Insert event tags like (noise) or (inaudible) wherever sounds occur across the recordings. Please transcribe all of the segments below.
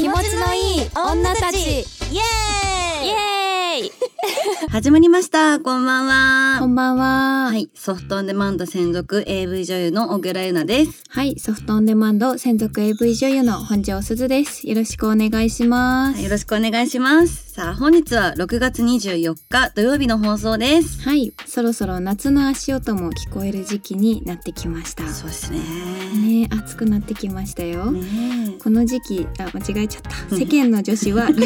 気持ちのいい女たち。イエイエーイ (laughs) 始まりました。こんばんは。こんばんは。は。い、ソフトオンデマンド専属 AV 女優の小倉優奈です。はい、ソフトオンデマンド専属 AV 女優の本庄すずです。よろしくお願いします。はいよろしくお願いします。さあ、本日は6月24日土曜日の放送です。はい、そろそろ夏の足音も聞こえる時期になってきました。そうですね。ね、暑くなってきましたよ。ねこの時期、あ、間違えちゃった。うん世間の女子は (laughs)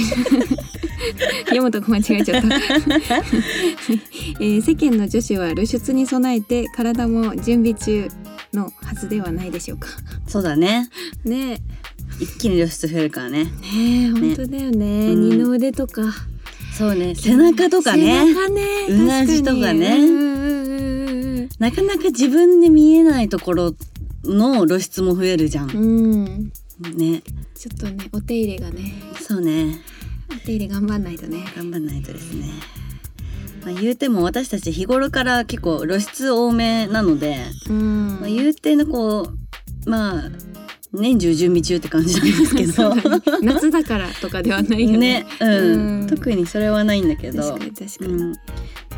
(laughs) 読むとこ間違えちゃった、(laughs) えー世間の女子は露出に備えて体も準備中のはずではないでしょうか。えそうだね。ね一気に露出増えるからね。え、ねえ、本当だよね。うん二の腕とか。そうね。背中とかね。背中ね。うなじとかねなかなか自分で見えないところの露出も増えるじゃん。うん。ね。ちょっとね、お手入れがね。そうね。お手入れ頑張んないとね。頑張んないとですね。まあ、言うても私たち日頃から結構露出多めなので、うん。まあ、言うてのこうまあ年中準備中って感じなんですけど (laughs) 夏だからとかではないよね。ね、うんうん特にそれはないんだけど確かに確かに。うん、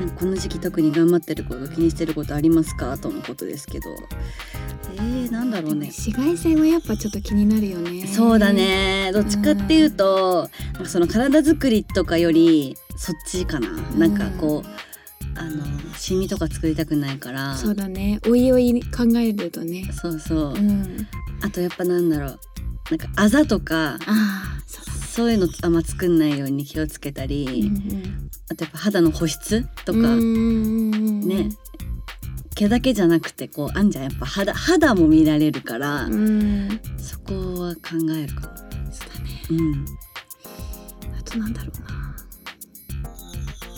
なんかこの時期特に頑張ってること気にしてることありますか？とのことですけどえー、なんだろうね紫外線はやっぱちょっと気になるよね。そうだ。ねどっちかっていうと、なんかその体作りとかよりそっちかな、んなんかこうあのシミとか作りたくないからそうだね。おいおい考えるとね。そうそう、うん。あとやっぱなんだろうなんかあざとかああ、そうだね。そういうのあんま作んないように気をつけたり、うんあとやっぱ肌の保湿とか、うんね毛だけじゃなくてこうあんじゃんやっぱ肌肌も見られるから、うん。そこは考えるかも。そうだね。うん、あとなんだろうな。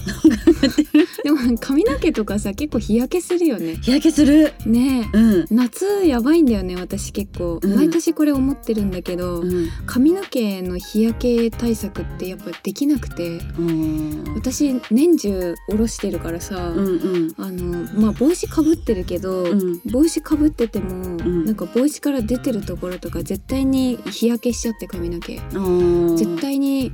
(laughs) でも髪の毛とかさ結構日焼けするよね。日焼けする。ねえ。うん。夏やばいんだよね私結構、うん毎年これ思ってるんだけど、うん。髪の毛の日焼け対策ってやっぱできなくてうん。私年中下ろしてるからさ、うんうん。あのまあ帽子かぶってるけど、うん帽子かぶってても、んなんか帽子から出てるところとか絶対に日焼けしちゃって髪の毛うん。絶対に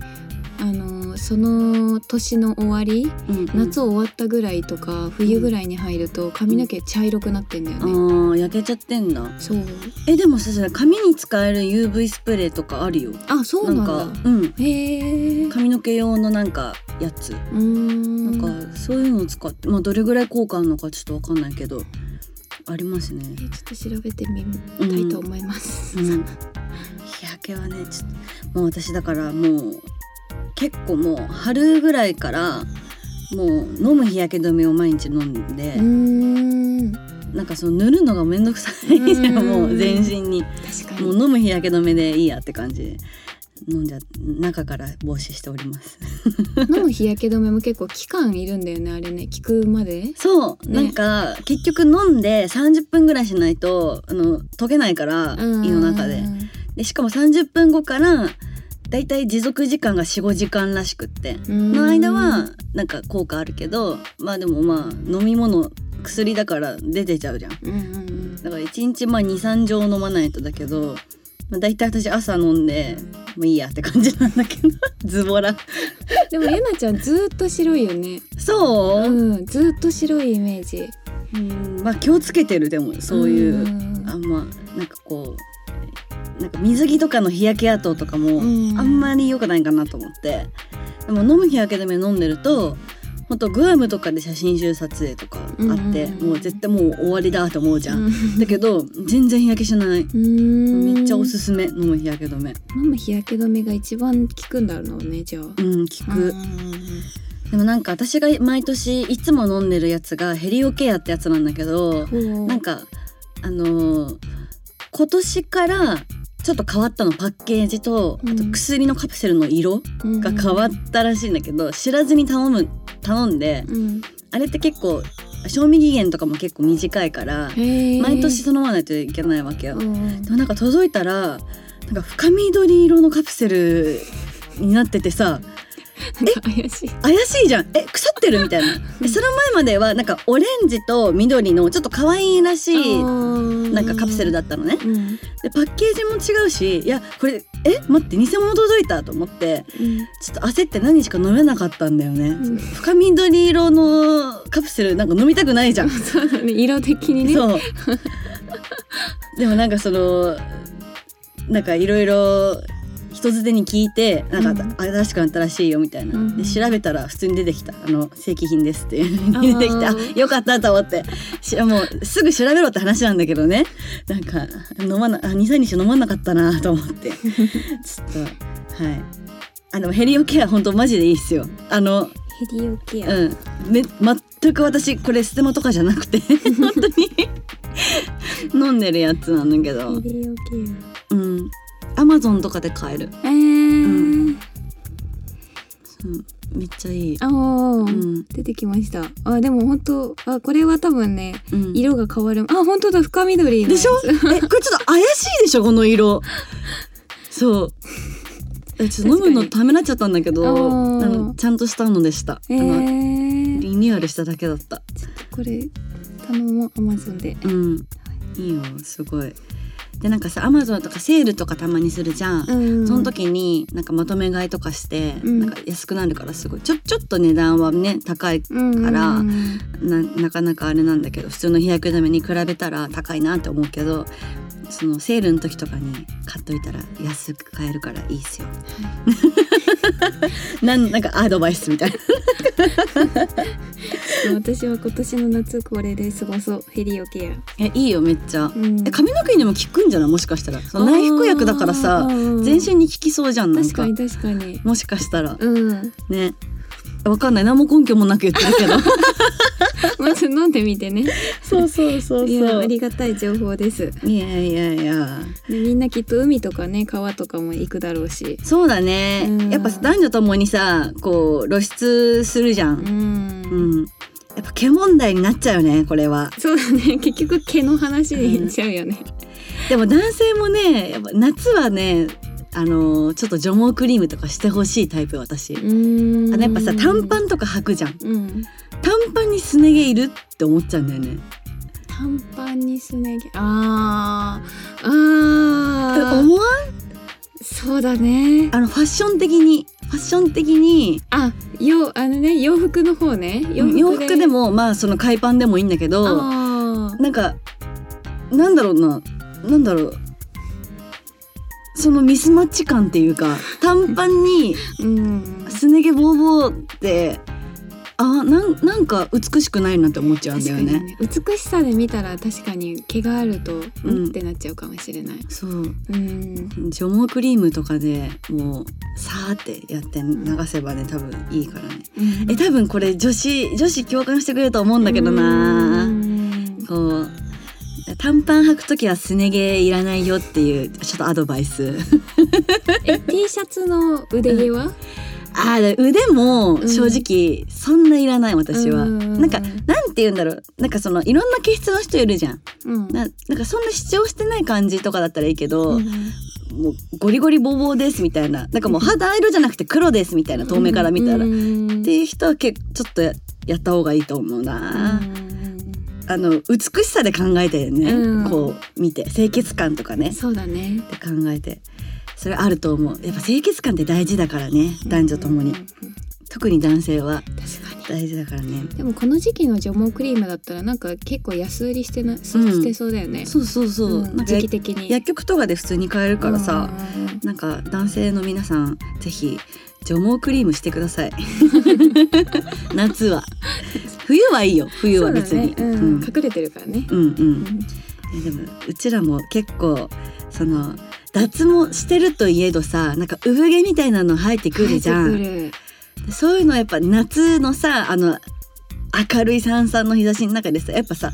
あのその年の終わりうん。夏終わったぐらいとか冬ぐらいに入ると髪の毛茶色くなってんだよあね、ー焼けちゃってんだ。そう。えでもさそれ髪に使える UV スプレーとかあるよ。あそうなんだ。かうん。へえ髪の毛用のなんかやつ。うーん。なんかそういうのを使ってまあどれぐらい効果あるのかちょっとわかんないけどありますね。えちょっと調べてみたいと思います、うん、日焼けはねちょっと。もう私だからもう結構もう春ぐらいからもう飲む日焼け止めを毎日飲んで、なんかその塗るのがめんどくさいんうん。もう全身に。確かに。もう飲む日焼け止めでいいやって感じ。で飲んじゃ中から防止しております。(laughs) 飲む日焼け止めも結構期間いるんだよねあれね。効くまで？そう、ね。なんか結局飲んで30分ぐらいしないとあの溶けないから胃の中で。でしかも30分後からだいたい持続時間が45時間らしくって。うん。の間はなんか効果あるけどまあでもまあ飲み物薬だから出てちゃうじゃん。うんうんうん。だから1日まあ23錠飲まないとだけど、まあ、だいたい私朝飲んでもういいやって感じなんだけど。(laughs) ズボラ。でもゆなちゃんずーっと白いよね。そう、うんずーっと白いイメージ。うんまあ気をつけてるでもそういう、ん。あんまなんかこうなんか水着とかの日焼け跡とかもうん。あんまり良くないかなと思って。でも飲む日焼け止め飲んでるとほんとグアムとかで写真集撮影とかあって、うんうん。うんもう絶対もう終わりだと思うじゃん、うん。だけど全然日焼けしない。うん。めっちゃおすすめ飲む日焼け止め。飲む日焼け止めが一番効くんだろうねじゃあ。うん効く、うん。でもなんか私が毎年いつも飲んでるやつがヘリオケアってやつなんだけどう。んなんかあのー今年からちょっと変わったのパッケージとあとうん薬のカプセルの色が変わったらしいんだけど、知らずに頼む頼んでうん。あれって結構賞味期限とかも結構短いから毎年頼まないといけないわけよ。うん。でもなんか届いたらなんか深緑色のカプセルになっててさ怪しい。怪しいじゃん。え腐ってるみたいな。でその前まではなんかオレンジと緑のちょっと可愛いらしいなんかカプセルだったのね。うん。でパッケージも違うしいやこれえ待って偽物届いたと思ってうん。ちょっと焦って何日か飲めなかったんだよね、うん。深緑色のカプセルなんか飲みたくないじゃん。(laughs) そうだね色的にね。そう。でもなんかそのなんかいろいろ人づてに聞いてなんかうん。新しくなったらしいよみたいな、うんで調べたら普通に出てきた。あの正規品ですっていう。(laughs) 出てきてああーよかったと思って。しもうすぐ調べろって話なんだけどね。なんか飲まなあ23日飲まなかったなと思って。(laughs) ちょっとはい。あのヘリオケア本当マジでいいっすよ。あのヘリオケア、うん、め全く私これステマとかじゃなくて。(laughs) 本当に。飲んでるやつなんだけど。ヘリオケうんアマゾンとかで買える、アえー、うん。めっちゃいい。あー、うん。出てきました。あでも本当あこれは多分ねうん。色が変わる。あ本当だ。深緑でしょ？えこれちょっと怪しいでしょ？この色。(laughs) そう。えちょっと飲むのためらっちゃったんだけどあのちゃんとしたのでした、えー、リニューアルしただけだった。これ頼もうアマゾンで。うん。いいよすごいでなんかさアマゾンとかセールとかたまにするじゃん、うん。その時になんかまとめ買いとかして、うん。なんか安くなるからすごい。ちょちょっと値段はね高いからうん。ななかなかあれなんだけど普通の日焼け止めに比べたら高いなって思うけどそのセールの時とかに買っといたら安く買えるからいいっすよ。なん (laughs) なんかアドバイスみたいな。(laughs) 私は今年の夏これで過ごそう。ヘリオケえいいよめっちゃ。ア、うん。え髪の毛にも効くんじゃない？もしかしたら。内服薬だからさ全身に効きそうじゃん確かに確かに。もしかしたら。うん。ねわかんない。何も根拠もなく言ってるけど。(laughs) まず飲んでみてね。そうそうそういやありがたい情報です。いやいやいや。でみんなきっと海とかね川とかも行くだろうし。そうだね、うん。やっぱ男女ともにさこう露出するじゃうん。ん、うん。やっぱ毛問題になっちゃうよねこれは。そうだね。(laughs) 結局毛の話でいっちゃうよね、でも男性もねやっぱ夏はねあのちょっと除毛クリームとかしてほしいタイプ私、うん。あのやっぱさ短パンとか履くじゃん。うん。短パンにすね毛いるって思っちゃうんだよね。短パンにすね毛。あー。あー。思わんそうだね。あのファッション的にファッション的にあよあのね洋服の方ね。洋服で。もまあその海パンでもいいんだけどなんかなんだろうな。なんだろうそのミスマッチ感っていうか短パンにうん。すね毛ボーボーってあなんなんか美しくないなって思っちゃうんだよね。ね美しさで見たら確かに毛があるとうんうんってなっちゃうかもしれない。そう。うん。除毛クリームとかでもうさーってやって流せばね多分いいからね。え多分これ女子女子共感してくれると思うんだけどな。こう短パン履くときはすね毛いらないよっていうちょっとアドバイス。(laughs) え T シャツの腕毛は、あー腕も正直そんないらない私は。うん。なんかなんて言うんだろう。なんかそのいろんな毛質の人いるじゃん。うん。ななんかそんな主張してない感じとかだったらいいけど、うんもうゴリゴリボーボーですみたいな。なんかもう肌色じゃなくて黒ですみたいな遠目から見たら、っうんていう人はけちょっとややった方がいいと思うな、あの美しさで考えてね、うん。こう見て清潔感とかねそうだね。って考えてそれあると思う。やっぱ清潔感って大事だからね男女ともに、うん特に男性は確かに。大事だからね。でもこの時期の除毛クリームだったらなんか結構安売りしてな、そうしてそうだよね。そうそうそう、うん。時期的に。薬局とかで普通に買えるからさ、うん。なんか男性の皆さんぜひ除毛クリームしてください。(laughs) 夏は冬はいいよ冬は別に。そうだね。うん。隠れてるからね。うんうん。でもうちらも結構その脱毛してるといえどさなんか産毛みたいなの生えてくるじゃん。生えてくる。そういうのやっぱ夏のさあの明るいさんさんの日差しの中でさやっぱさ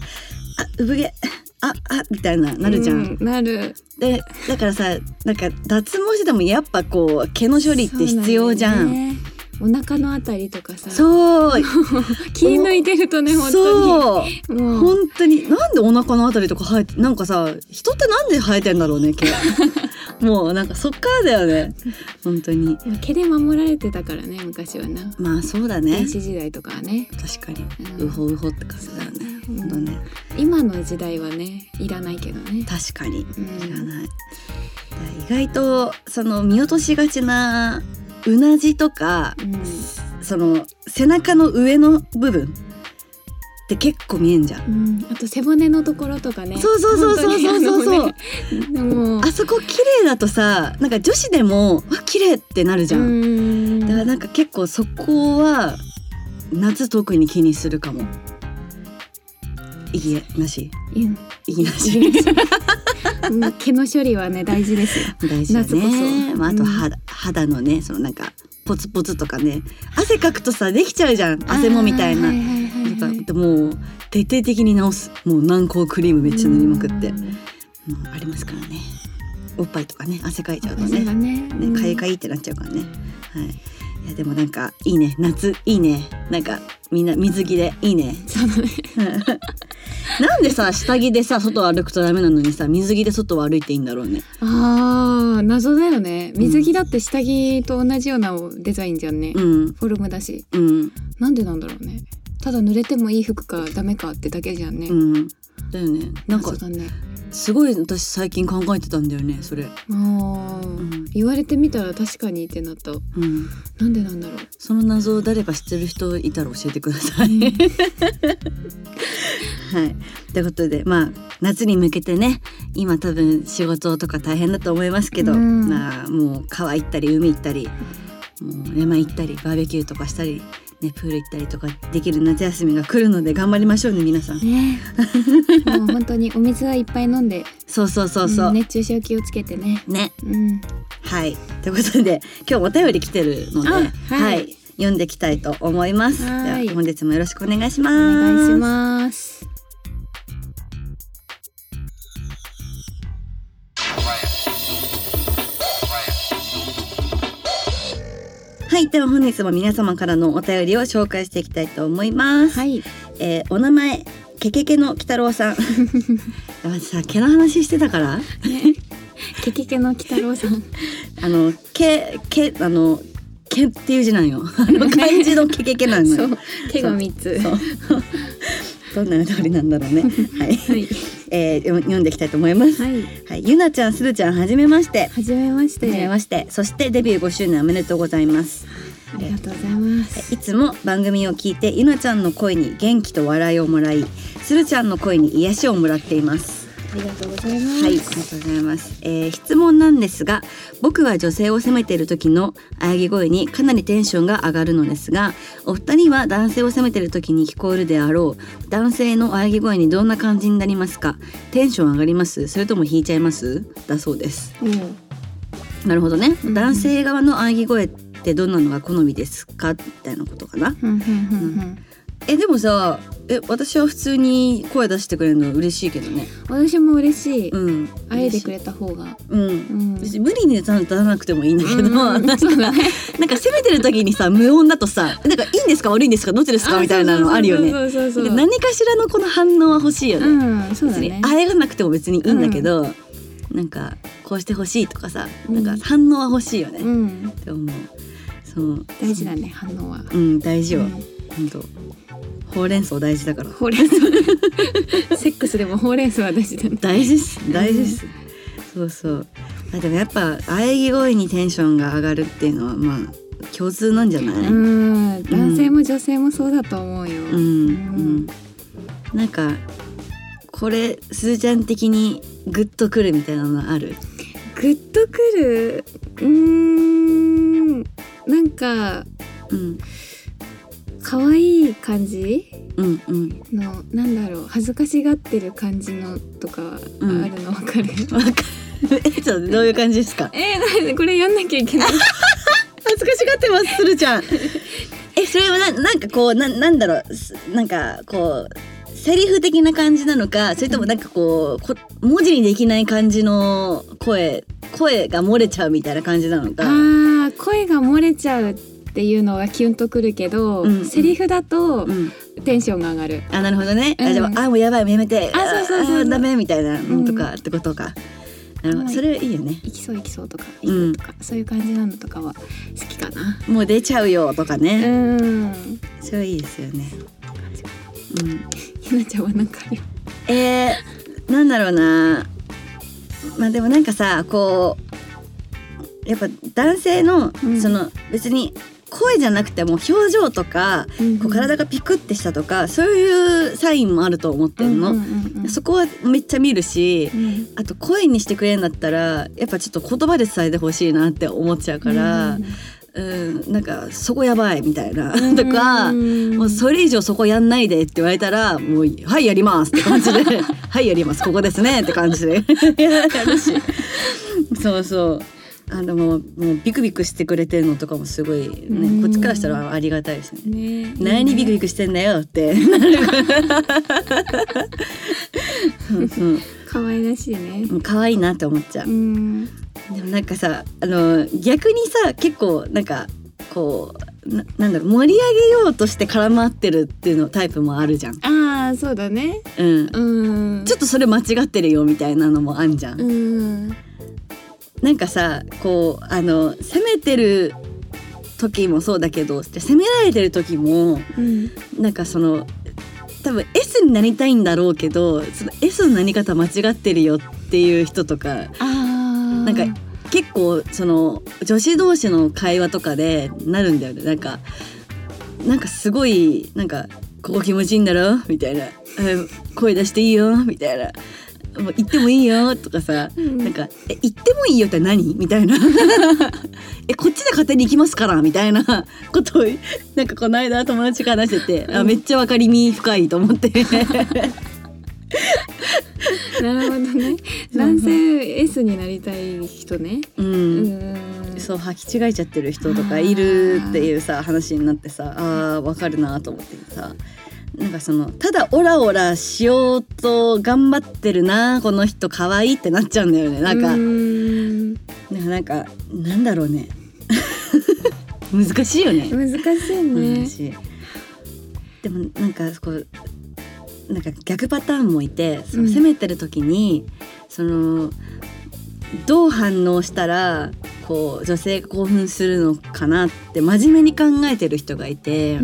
あ産毛ああみたいななるじゃん、うなる。でだからさなんか脱毛しててもやっぱこう毛の処理って必要じゃん。ねお腹のあたりとかさ。そう。(laughs) 気抜いてるとね本当そう。に。もう本当に。なんでお腹のあたりとか生えてなんかさ人ってなんで生えてんだろうね毛。(laughs) もうなんかそっからだよね。本当に。毛で守られてたからね昔はな。まあそうだね。原始時代とかはね。確かに、ううんほうほって感じだよね、うん本当ね。今の時代はねいらないけどね。確かに。うん。いらない、意外とその見落としがちなうなじとかうん。その背中の上の部分って結構見えんじゃん。うん、あと背骨のところとかね。そうそうそうそうそうそう。そう、あのねでもあそこ綺麗だとさなんか女子でもあ綺麗ってなるじゃん、うん。だからなんか結構そこは夏特に気にするかも。いいえなし。いや。いいなし。うん毛の処理はね大事ですよ。大事だね、そ。まあ、あとうん。肌,、肌のねそのなんかポツポツとかね。汗かくとさできちゃうじゃん。汗もみたいな。あーはいはいはいはい。やっぱもう徹底的に直す。もう軟膏クリームめっちゃ塗りまくって、うありますからね。おっぱいとかね汗かいちゃうと汗ねがね。ねかゆかゆってなっちゃうからね。はいいやでもなんかいいね。夏いいね。なんかみんな水着でいいね。そうだね。(laughs) なんでさ下着でさ外を歩くとダメなのにさ水着で外を歩いていいんだろうね。あー謎だよね。水着だって下着と同じようなデザインじゃんね、うん。フォルムだし。うん。なんでなんだろうね。ただ濡れてもいい服かダメかってだけじゃんね、うん。だよね。なんかねすごい私最近考えてたんだよねそれ。あー、ん。言われてみたら確かにってなった。うん。なんでなんだろう。その謎を誰か知ってる人いたら教えてください。(laughs) はい。ということで、まあ、夏に向けてね、今多分仕事とか大変だと思いますけど、うん。まあ、もう川行ったり、海行ったり、もう山行ったり、バーベキューとかしたり、ね、プール行ったりとかできる夏休みが来るので頑張りましょうね、皆さん。ねもう本当にお水はいっぱい飲んでそうそうそうそう。ん熱中症気をつけてねね。うんはい。ということで、今日お便り来てるので、あはい読んでいきたいと思います。ではいは本日もよろしくお願いしおます。願いしますはい、では本日も皆様からのお便りを紹介していきたいと思います。はいえーお名前ケケケの鬼太郎さん。(laughs) さ毛の話してたから、(laughs) ケケケの鬼太郎さん (laughs) あの毛毛あの毛っていう字なんよ。あの漢字のケケケなのよ。そう毛が三つどんな通りなんだろうね。はい、はいえー、読読んでいきたいと思います。はいはい、ゆなちゃん、するちゃん、はじめまして。はじめましてはじめまして。そしてデビュー5周年おめでとうございます。ありがとうございますいつも番組を聞いてゆなちゃんの声に元気と笑いをもらいするちゃんの声に癒しをもらっていますありがとうございます。はいありがとうございます、えー質問なんですが僕は女性を責めている時の喘ぎ声にかなりテンションが上がるのですがお二人は男性を責めている時に聞こえるであろう男性の喘ぎ声にどんな感じになりますか？テンション上がります？それとも引いちゃいます？だそうです。うん。なるほどね、うん男性側の喘ぎ声ってどんなのが好みですか？みたいなことかな。ふんふんふんふんえでもさえ私は普通に声出してくれるの嬉しいけどね。私も嬉しい。うん。会えてくれた方が。うん。うん。無理に出さなくてもいいんだけど、うん。なんかね。なんか責めてる時にさ無音だとさなんかいいんですか悪いんですかどっちですかみたいなのあるよね。何かしらのこの反応は欲しいよね、うん。そうだね。あえがなくても別にいいんだけど、なんかこうしてほしいとかさなんかうん反応は欲しいよね、っうん。て思う。そう。大事だね反応は。うん大事よ、うん本当。ほうれん草大事だから。ほうれん草。(laughs) セックスでもほうれん草は大事だね。大事です。大事です、そうそう。あでもやっぱ喘ぎ声にテンションが上がるっていうのはまあ共通なんじゃない、ううん。ん男性も女性もそうだと思うよ。うん。なんかこれすずちゃん的にグッとくるみたいなのある？グッとくる？うーん。なんかうん可愛い感じ？うんうん。のなんだろう？恥ずかしがってる感じのとかあうん。るのわかる、わかる。えちょっとどういう感じですか？(laughs) えー、なんでこれやんなきゃいけない？(laughs) 恥ずかしがってますするちゃん。えそれはななんかこうななんだろう？すなんかこうセリフ的な感じなのかそれともなんかこうこ文字にできない感じの声声が漏れちゃうみたいな感じなのか？あー声が漏れちゃうっていうのがキュンとくるけど、うんセリフだとうん、テンションが上がる、あなるほどね、うん。あじゃああもうやばいやめて。あそうそうそうダメみたいなのとかってことか、なるほど。それいいよね。行きそう行きそうとかうん行くとか、そういう感じなのとかは好きかな。もう出ちゃうよとかね、うん。それはいいですよね。うん。ひなちゃんはなんかある？よえー、なんだろうな。まあでもなんかさこうやっぱ男性の、うん。その別に声じゃなくても表情とか、こう体がピクってしたとかそういうサインもあると思ってんの、うんうんうんうん。そこはめっちゃ見るしうん。あと声にしてくれんだったらやっぱちょっと言葉で伝えてほしいなって思っちゃうから、うん。なんかそこやばいみたいな、うん。とか、うんもうそれ以上そこやんないでって言われたらもう「はいやります」って感じで「(laughs) はいやります。ここですね」って感じで。(laughs) やるし。そうそうあのもうもうビクビクしてくれてるのとかもすごいねうん。こっちからしたらありがたいですね。ね何ビクビクしてんだよって。可愛らしいね。可愛いなって思っちゃう。う。ん。でもなんかさあの逆にさ結構なんかこうななんだろう盛り上げようとして絡まってるっていうのタイプもあるじゃん。ああそうだね。うん、うん。ちょっとそれ間違ってるよみたいなのもあんじゃん。うんなんかさこうあの攻めてる時もそうだけど攻められてる時もうん。なんかその多分 S になりたいんだろうけどその S のなり方間違ってるよっていう人とかなんか結構その女子同士の会話とかでなるんだよね。なんかなんかすごいなんか「ここ気持ちいいんだろ?」みたいな。うん「声出していいよ」みたいな「もう言ってもいいよ」とかさうん。なんか「え言ってもいいよって何?」みたいな「(laughs) えこっちで勝手に行きますから」みたいな (laughs) ことをなんかこの間友達が話してて、あめっちゃ分かりみ深いと思って。(laughs) なるほどね。男性 S になりたい人ね。う、うん。んそう履き違えちゃってる人とかいるっていうさ話になってさあーわかるなと思ってさなんかそのただオラオラしようと頑張ってるなこの人可愛いってなっちゃうんだよね。なんか、うん。なんかなんだろうね。(laughs) 難しいよね。難しいね。話でもなんかこうなんか逆パターンもいてそのうん。攻めてる時に、そのどう反応したらこう女性が興奮するのかなって真面目に考えてる人がいて、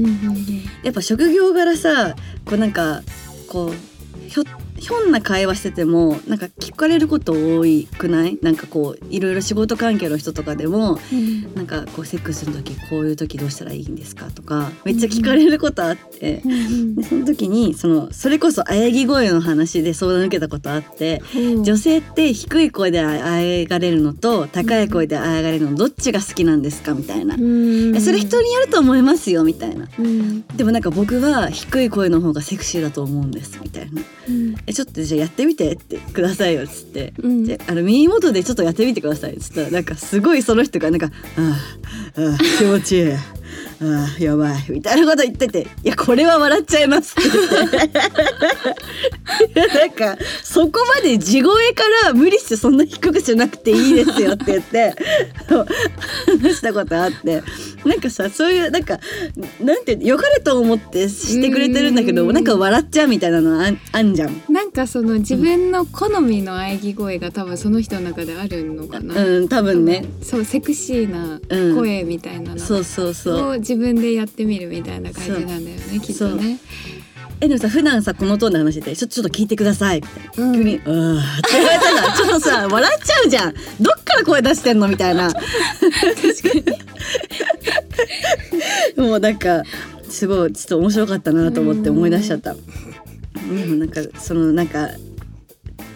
やっぱ職業柄さこうなんかこうひょひょんな会話しててもなんか聞かれること多いくない？なんかこういろいろ仕事関係の人とかでもうん。なんかこうセックスの時こういう時どうしたらいいんですかとかめっちゃ聞かれることあって、うんでその時にそのそれこそ喘ぎ声の話で相談受けたことあってう。ん女性って低い声であえがれるのと高い声であえがれるのどっちが好きなんですかみたいな。うん。えそれ人によると思いますよみたいな。うん。でもなんか僕は低い声の方がセクシーだと思うんですみたいな。うんえちょっとじゃあやってみてってくださいよっつって。うん。であの耳元でちょっとやってみてくださいっつったらなんかすごいその人がなんか「ああああ気持ちいいああやばい」みたいなこと言ってて「いやこれは笑っちゃいます」(laughs) なんかそこまで地声から無理してそんな低くしなくていいですよって言って話したことあって。なんかさそういうなんかなんて良かれと思ってしてくれてるんだけどうん。なんか笑っちゃうみたいなのあんあんじゃん。なんかその自分の好みの喘ぎ声が多分その人の中であるのかな、うん多分ね。そうセクシーなうん声みたいなの。そうそうそう。を自分でやってみるみたいな感じなんだよねきっとね。えでもさ普段さこのトーンで話しててちょちょっと聞いてください。みたいな、うん。急に「うー」って言われたらちょっとさ笑っちゃうじゃん。どっから声出してんのみたいな。確かに。もうなんかすごいちょっと面白かったなと思って思い出しちゃった。でもなんかそのなんか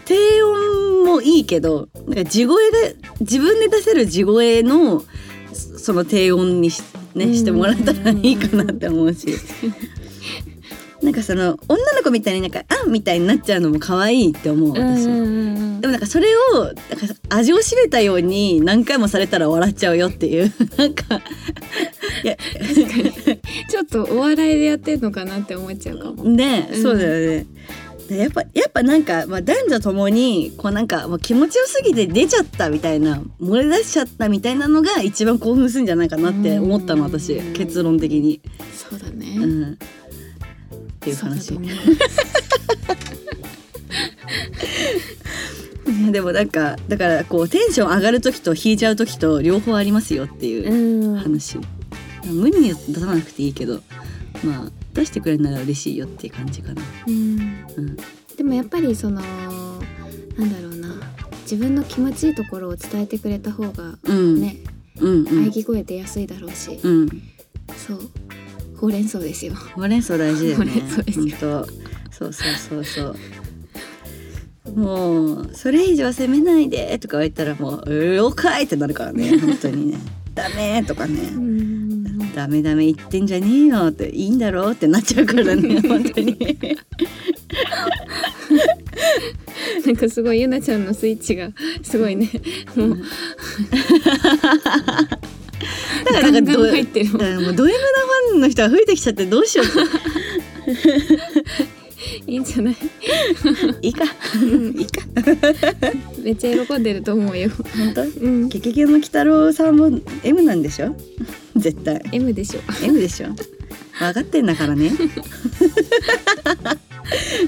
低音もいいけどなんか地声が自分で出せる地声のそその低音にし,、ね、してもらったらいいかなって思うし。(laughs) なんかその女の子みたいになんか「あん」みたいになっちゃうのも可愛いって思う私、うんうんうん。でもなんかそれをなんか味を占めたように何回もされたら笑っちゃうよっていう。(laughs) なんかいや。ちょっとお笑いでやってんのかなって思っちゃうかも。ね、うん。そうだよね。でやっぱやっぱなんか、まあ、男女ともにこうなんかもう気持ちよすぎて出ちゃったみたいな漏れ出しちゃったみたいなのが一番興奮するんじゃないかなって思ったの私。うん結論的に。そうだね。うん、っていう話。そう。(laughs) でもなんかだからこうテンション上がる時と引いちゃう時と両方ありますよっていううん。話、無理に出さなくていいけどまあ出してくれるなら嬉しいよっていう感じかな。うんうんでもやっぱりそのなんだろうな自分の気持ちいいところを伝えてくれた方がうんね、うんうん喘ぎ声出やすいだろうし、うんそうほうれん草ですよ。ほうれん草大事だよね。ほうれん草そうそうそうそう。もうそれ以上責めないでとか言ったらもう「了解!」ってなるからね本当にね「ダメ!」とかねうん「ダメダメ言ってんじゃねえよ」って「いいんだろ?」ってなっちゃうからね (laughs) 本当に。なんかすごいゆなちゃんのスイッチがすごいねもうだからガンガなんかどン入ってるだからもうド M なファンの人が増えてきちゃってどうしよういいんじゃない？いいか。いいか。めっちゃ喜んでると思うよ。本当？うん、ゲゲゲの鬼太郎さんも M なんでしょ？絶対。M でしょ。M でしょ？分かってんだからね。(laughs)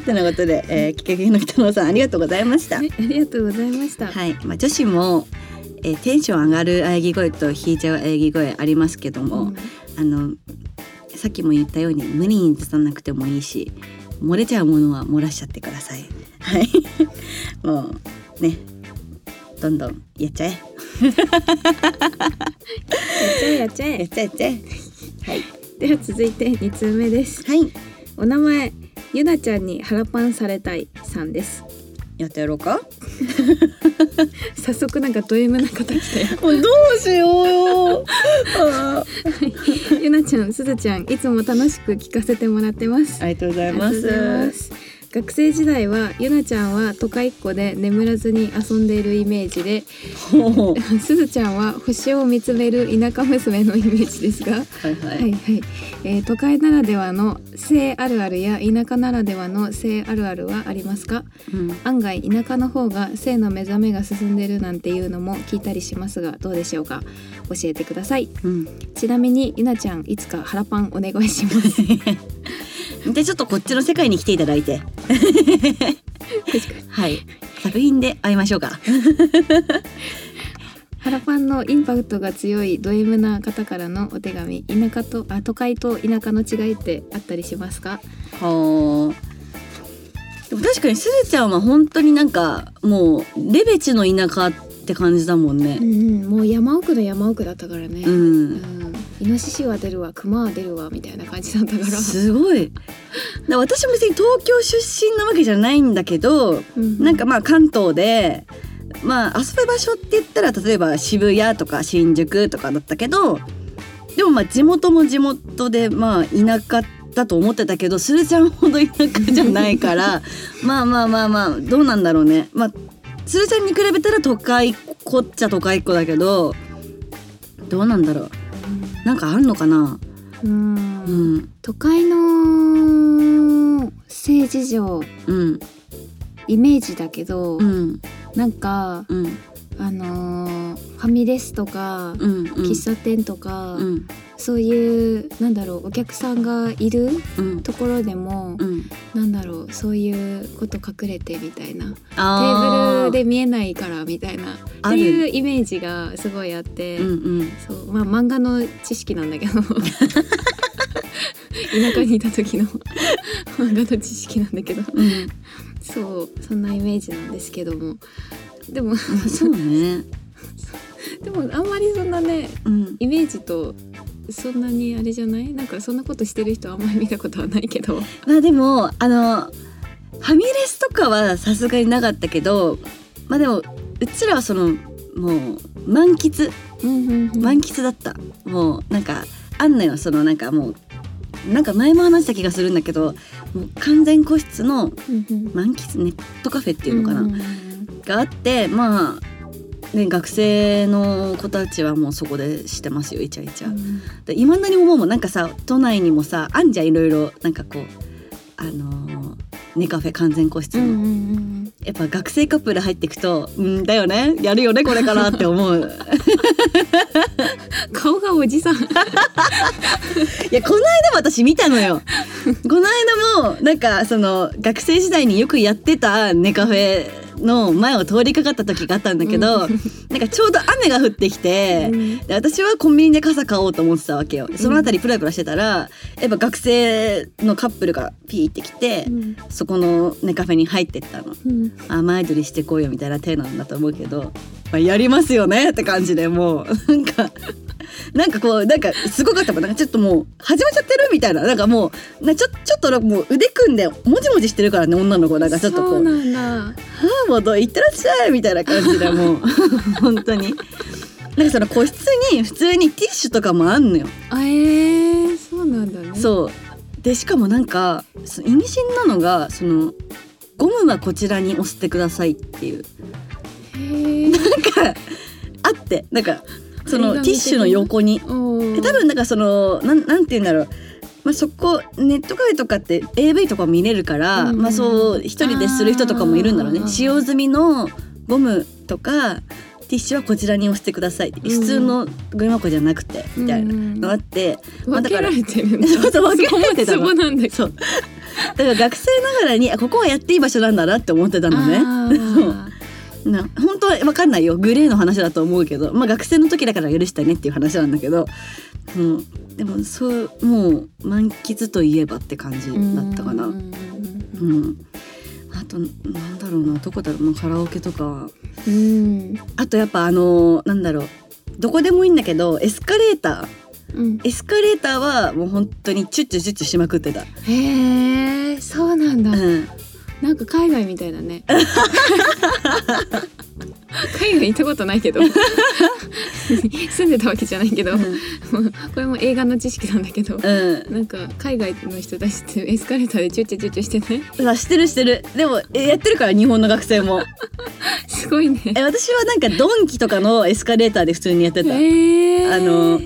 てなことで、えー、キケキの北野さんありがとうございました。はい、ありがとうございました。はい、まあ女子も、えーテンション上がる喘ぎ声と引いちゃう喘ぎ声ありますけども、うん。あのさっきも言ったように無理に出さなくてもいいし、漏れちゃうものは漏らしちゃってください。はい、(laughs) もうね、どんどんやっちゃえ、やっちゃえやっちゃえ。やっちゃえやっちゃえ。はい、では続いて二通目です。はい、お名前ゆなちゃんに腹パンされたいさんです。やってやろうか。(laughs) 早速なんかド M な方来たよ。もうどうしようよ。(laughs) ゆなちゃん、すずちゃん、いつも楽しく聞かせてもらってます。ありがとうございます。学生時代はゆなちゃんは都会っ子で眠らずに遊んでいるイメージですずちゃんは星を見つめる田舎娘のイメージですが。はいは。はいいはい、えー都会ならではの性あるあるや田舎ならではの性あるあるはありますか？うん。案外田舎の方が性の目覚めが進んでるなんていうのも聞いたりしますがどうでしょうか？教えてください。うん。ちなみにゆなちゃんいつか腹パンお願いします (laughs) でちょっとこっちの世界に来ていただいて、はい、作品で会いましょうか。(laughs) 腹パンのインパクトが強いド M な方からのお手紙田舎とあ都会と田舎の違いってあったりしますか？はあ。でも確かにすずちゃんは本当になんかもうレベチの田舎って感じだもんねう。ん、もう山奥の山奥だったからね、ううんん。イノシシは出るわ熊は出るわみたいな感じだったからすごい。だ私も別に東京出身なわけじゃないんだけど、うんなんかまあ関東で。まあ遊ぶ場所って言ったら例えば渋谷とか新宿とかだったけどでもまあ地元も地元でまあ田舎だと思ってたけどすずちゃんほど田舎じゃないから (laughs) まあまあまあまあどうなんだろうねまあすずちゃんに比べたら都会っ子っちゃ都会っ子だけどどうなんだろう。なんかあるのかな。うん。うん。都会の性事情うん。イメージだけど、うん。なんかうんあのーファミレスとか、うんうん。喫茶店とか、うん。そういうなんだろうお客さんがいるうん。ところでも、うん。なんだろうそういうこと隠れてみたいな。テーあブルで見えないからみたいな。っていうイメージがすごいあって、うんうん。そう。まあ漫画の知識なんだけど。(laughs) 田舎にいた時の漫画の知識なんだけど。うん。そう。そんなイメージなんですけどもでも (laughs) そうね。でもあんまりそんなねうん。イメージとそんなにあれじゃない？なんかそんなことしてる人あんまり見たことはないけど。まあでもあのファミレスとかはさすがになかったけどまあでもうちらはそのもう満喫。満喫だった、もうなんかあんのよそのなんかもうなんか前も話した気がするんだけどもう完全個室の満喫ネットカフェっていうのかな、があってまあね学生の子たちはもうそこでしてますよイチャイチャ。でいまだに思うもんなんかさ都内にもさあんじゃんいろいろなんかこうあのーネカフェ完全個室の、やっぱ学生カップル入っていくと「うんだよねやるよねこれから」って思う。顔がおじさん。(laughs) いやこの間も私見たのよ。この間もなんかその学生時代によくやってたネカフェの前を通りかかった時があったんだけど、なんかちょうど雨が降ってきて、で私はコンビニで傘買おうと思ってたわけよ。でそのあたりプラプラしてたらやっぱ学生のカップルがピーって来て、うん。そこのねカフェに入ってったの。うん。あ前撮りしてこいよみたいな手なんだと思うけど、まあ、やりますよねって感じでもうなんかなんかこうなんかすごかったもんなんかちょっともう始まっちゃってるみたいななんかもうなちょちょっともう腕組んでもじもじしてるからね女の子なんかちょっとこそううなんだああもうどういってらっしゃいみたいな感じでもう本当になんかその個室に普通にティッシュとかもあんのよ。あえー、そうなんだ。ねそう。でしかもなんか意味深なのがそのゴムはこちらに押してくださいっていう。なんかあってなんかそのティッシュの横に。で多分なんかそのなんなんて言うんだろう。まあ、そこネットカフェとかって AV とかも見れるから、うんまあそう一人でする人とかもいるんだろうね。使用済みのゴムとかティッシュはこちらに押してください。普通のゴミ箱じゃなくてみたいなのがあって、まあ分けられてるんだ (laughs) そ分けられてたの。なんだそう。だから学生ながらにあここはやっていい場所なんだなって思ってたのね。(laughs) ねな本当は分かんないよ。グレーの話だと思うけど、まあ、学生の時だから許したねっていう話なんだけど、うん、でもそうもう満喫といえばって感じだったかな。うん。あとなんだろうな。どこだろう、まあ、カラオケとか。うん。あとやっぱあのなんだろう。どこでもいいんだけどエスカレーター。うん。エスカレーターはもう本当にチュッチュチュッチュしまくってた。へえそうなんだ、うんなんか海外みたいだね。海外行ったことないけど。(laughs) 住んでたわけじゃないけど、これも映画の知識なんだけど、うん。なんか海外の人たちってエスカレーターでチュッチュチュッチュしてない？うん、あしてるしてる。でもえやってるから日本の学生も。(laughs) すごいね。え私はなんかドンキとかのエスカレーターで普通にやってた、へー。あの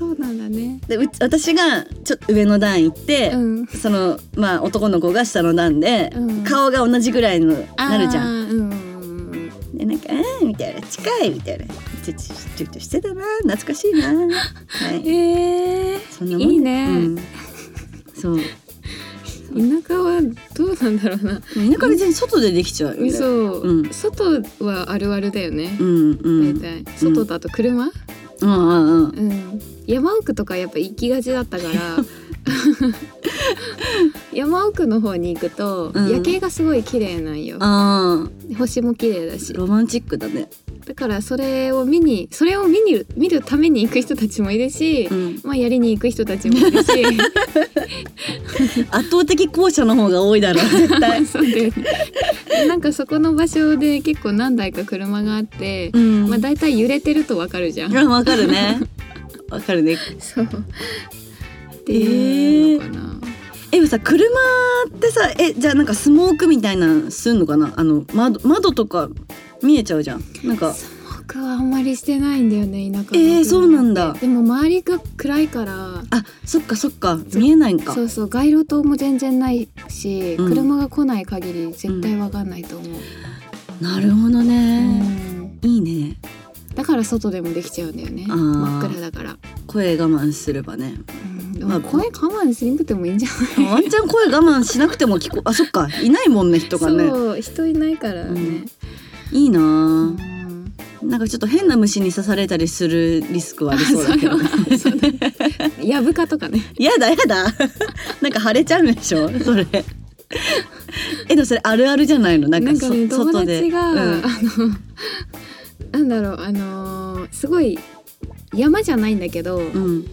そうなんだね。でうち私がちょっと上の段行って、うん。そのまあ男の子が下の段で、うん。顔が同じぐらいのなるじゃん。んうん。でなんか「あーみたいな「近い」みたいな「ちょちょちょちょしてたな。懐かしいな」はい。へ (laughs) えそんなもん？いいね。うん。そう。田舎はどうなんだろうな。田舎別に外でできちゃうよね。嘘、う。ん。外はあるあるだよね。う、んうん。大体。外だと車、うんうんうんうん、山奥とかやっぱ行きがちだったから (laughs) (laughs) 山奥の方に行くと、うん。夜景がすごい綺麗なんよ。あ星も綺麗だし。ーロマンチックだね。だからそれを見にそれを見に見るために行く人たちもいるし、うん。まあやりに行く人たちもいるし。(laughs) 圧倒的後者の方が多いだろう絶対。(laughs) そうだよねなんかそこの場所で結構何台か車があって、うん。まあ大体揺れてるとわかるじゃん。うんわかるね。わかるね。そうっていう。のかな。えでもさ車ってさえじゃあなんかスモークみたいなのすんのかな？あの窓窓とか見えちゃうじゃん。なんか。僕はあんまりしてないんだよね田舎のえーそうなんだ。でも周りが暗いから。あそっかそっか。見えないんか。そうそう街路灯も全然ないし、うん。車が来ない限り絶対わかんないと思う、なるほどうね、ん。いいね。だから外でもできちゃうんだよね。真っ暗だから、声我慢すればねまあも声我慢しなくてもいいんじゃない？ワンちゃん声我慢しなくても聞こ (laughs) あそっかいないもんね人がね。そう人いないからね、いいなうん。あなんかちょっと変な虫に刺されたりするリスクはありそうだけどね。(laughs) やぶかとかね。やだやだ。なんか腫れちゃうんでしょそれ。えでもそれあるあるじゃないの？なんかね友外で。達が、うん。あのなんだろうあのーすごい山じゃないんだけど、うん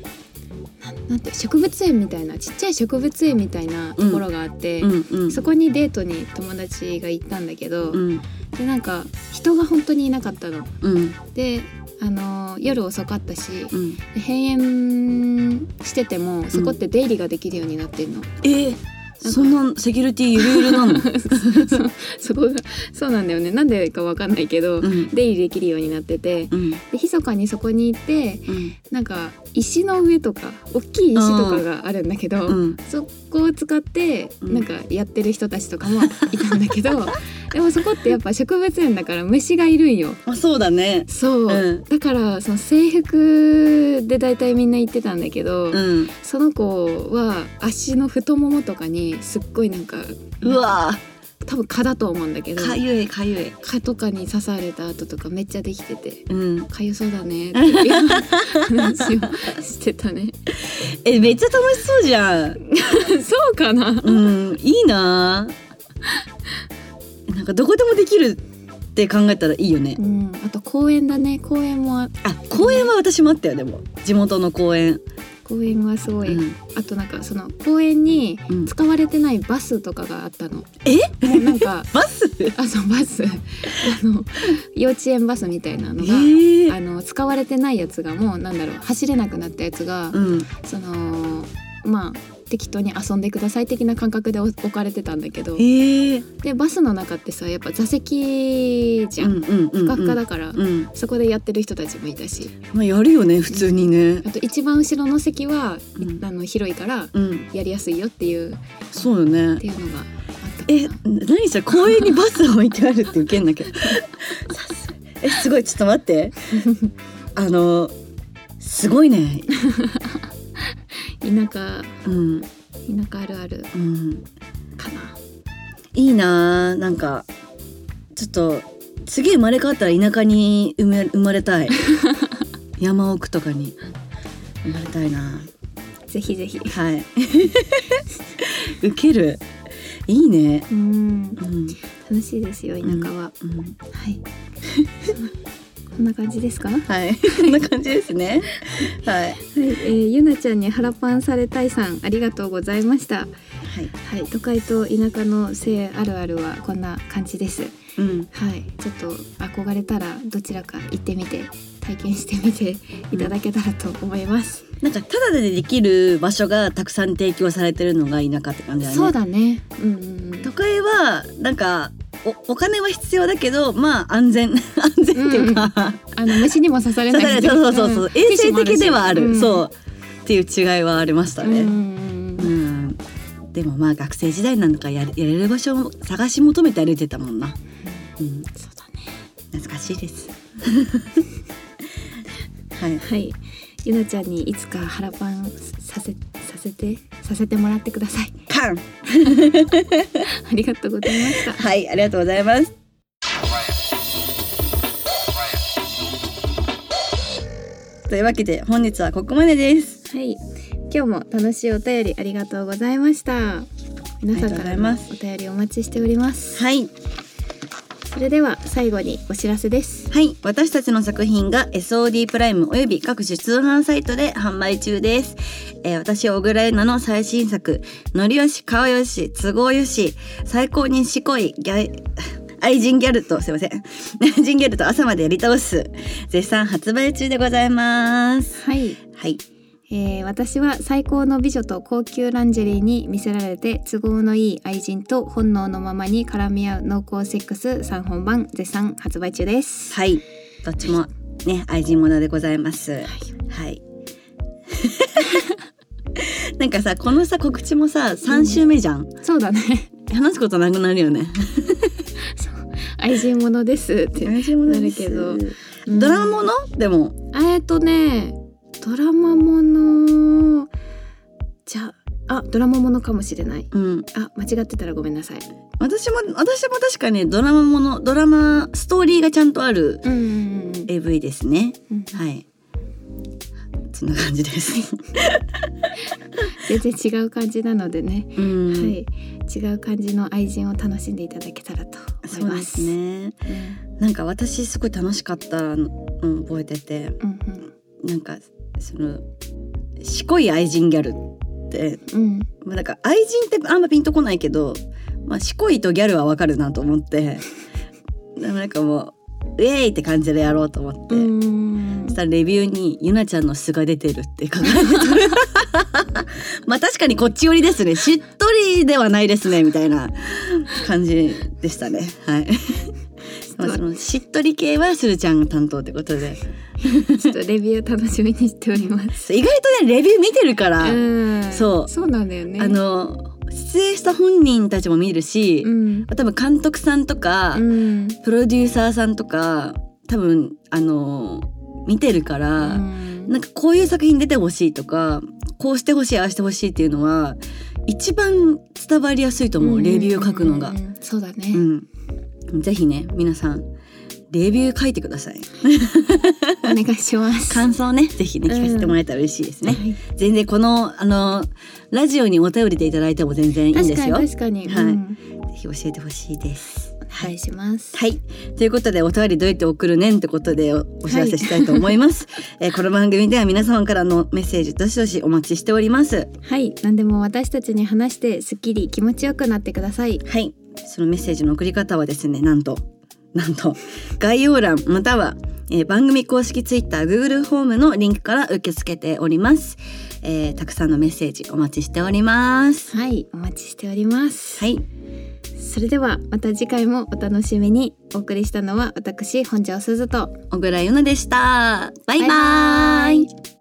なんて植物園みたいなちっちゃい植物園みたいなところがあって、うんうんそこにデートに友達が行ったんだけど、うんでなんか人が本当にいなかったの。うんであのー夜遅かったしうんで閉園しててもそこって出入りができるようになってんの。えーそんなセキュリティゆるゆるなの？(laughs) そこがそうなんだよね。なんでかわかんないけど、うん。出入りできるようになっててうん。で密かにそこに行ってうん。なんか石の上とか大きい石とかがあるんだけど、うん。そこを使ってうん。なんかやってる人たちとかも (laughs) いたんだけど、でもそこってやっぱ植物園だから虫がいるんよ。あそうだね。そう、うん。だからその制服で大体みんな行ってたんだけど、うん。その子は足の太ももとかにすっごいなんかうわ。多分蚊だと思うんだけどかゆいかゆい。蚊とかに刺された後とかめっちゃできててうん。かゆそうだねっていう (laughs) 話をしてたね。えめっちゃ楽しそうじゃん。(laughs) そうかな？うんいいな。なんかどこでもできるって考えたらいいよね。うんあと公園だね。公園もああ公園は私もあったよでも。地元の公園公園はすごい、うん。あとなんかその公園にうん。使われてないバスとかがあったの、え？もうなんか (laughs) バス？あそうバス。あの幼稚園バスみたいなのえが、ー。あの使われてないやつがもうなんだろう走れなくなったやつが、うん。そのまあ適当に遊んでください的な感覚で置かれてたんだけど。え。ー、でバスの中ってさやっぱ座席じゃん、うんうんうんふかふかだから、うん。そこでやってる人たちもいたし。まあやるよね普通にね。あと一番後ろの席は、うん。あの広いからうん。やりやすいよっていう。っそうよね。ていうのがあったかえな。何それ公園にバス置いてあるってウケんだけ？ど (laughs) えすごいちょっと待って。あのすごいね (laughs) 田舎うん。田舎あるあるうん。かな。いいなあなんかちょっと次生まれ変わったら田舎に生め生まれたい。(laughs) 山奥とかに。生まれたいな。ぜひぜひ。はい。(laughs) ウケる。いいね。うん。うん。楽しいですよ田舎は。うん。はい。こんな感じですか？ははい (laughs) こんな感じですねはいい、えー、ゆなちゃんに腹パンされたいさんありがとうございました。はいはい、都会と田舎の性あるあるはこんな感じです。うんはい、ちょっと憧れたらどちらか行ってみて体験してみていただけたらと思います。なんかただでできる場所がたくさん提供されてるのが田舎って感じだねそうだね。うんうんうん。都会はなんかおお金は必要だけどまあ安全 (laughs) 安全っていうか、あの虫にも刺されないし。そうそうそう、衛生的ではある、うそうっていう違いはありましたうんうんね。うんう。ん、でもまあ学生時代なんかやれやれる場所を探し求めて歩いてたもんな。うん、そうだね。懐かしいです。(laughs) はい。はい。ゆなちゃんにいつか腹パンさせさせてさせてもらってください。カン。(laughs) ありがとうございました。はい、ありがとうございます。というわけで本日はここまでです。はい。今日も楽しいお便りありがとうございました。皆さんからお便りお待ちしております。はい。それでは最後にお知らせです。はい、私たちの作品が SOD プライムおよび各種通販サイトで販売中です。えー私小倉優奈の最新作「のりよし顔よし都合よし最高にしこいギャイ (laughs) 愛人ギャルとすいません (laughs) 愛人ギャルと朝までやり倒す絶賛発売中でございます。はい。はい、えー私は最高の美女と高級ランジェリーに見せられて都合のいい愛人と本能のままに絡み合う濃厚セックス3本版絶賛発売中です。はい、どっちもね愛人ものでございます。はい。なんかさこのさ告知もさ3週目じゃん、そうだね。話すことなくなるよね。(laughs) 愛人ものですって。愛人ものなるけどドラマもの？でもえっとねドラマものじゃあドラマものかもしれない。うん。あ間違ってたらごめんなさい。私も私も確かにドラマものドラマストーリーがちゃんとあるうんうんうん AV ですね。うん。はい。そんな感じです。全然違う感じなのでね。うん、はい。違う感じの愛人を楽しんでいただけたらと思そいうま。ですすねなんか私すごい楽しかったの覚えてて。うん。なんかそのしこい愛人ギャルってうん。うん。まあなんか愛人ってあんまピンとこないけど、まあ、しこいとギャルはわかるなと思って (laughs) でもなんかもうウェーイって感じでやろうと思って、うん。そしたらレビューにゆなちゃんの素が出てるって書かれてた (laughs) まあ確かにこっち寄りですね。しっとりではないですねみたいな感じでしたね。はいまあそのしっとり系はするちゃんが担当ってことで。(laughs) ちょっとレビュー楽しみにしております。意外とねレビュー見てるから、うん。そう。そうなんだよね。あの出演した本人たちも見るし、うん。多分監督さんとか、うん。プロデューサーさんとか多分あの見てるから、うん。なんかこういう作品出てほしいとかこうしてほしいああしてほしいっていうのは一番伝わりやすいと思う、レビュー書くのが。そうだね、うん、ぜひね皆さんレビュー書いてください。お願いします感想ねぜひね聞かせてもらえたら嬉しいですね。はい全然このあのラジオにお便りでいただいても全然いいんですよ。ぜ確かに、はいうんひ教えてほしいです。お願いしますはい。ということで、お便りどうやって送るねんってことでおお知らせしたいと思います。えーこの番組では皆様からのメッセージどしどしお待ちしております。はい何でも私たちに話してすっきり気持ちよくなってくださいはい。そのメッセージの送り方はですね、なんと、(laughs) なんと、概要欄または、えー番組公式ツイッタームのリンクから受け付けております。えーたくさんのメッセージお待ちしております。はいお待ちしております、はい。それではまた次回もお楽しみにお送りしたのは私本庄すずと小倉優奈でした。バイババイバイイ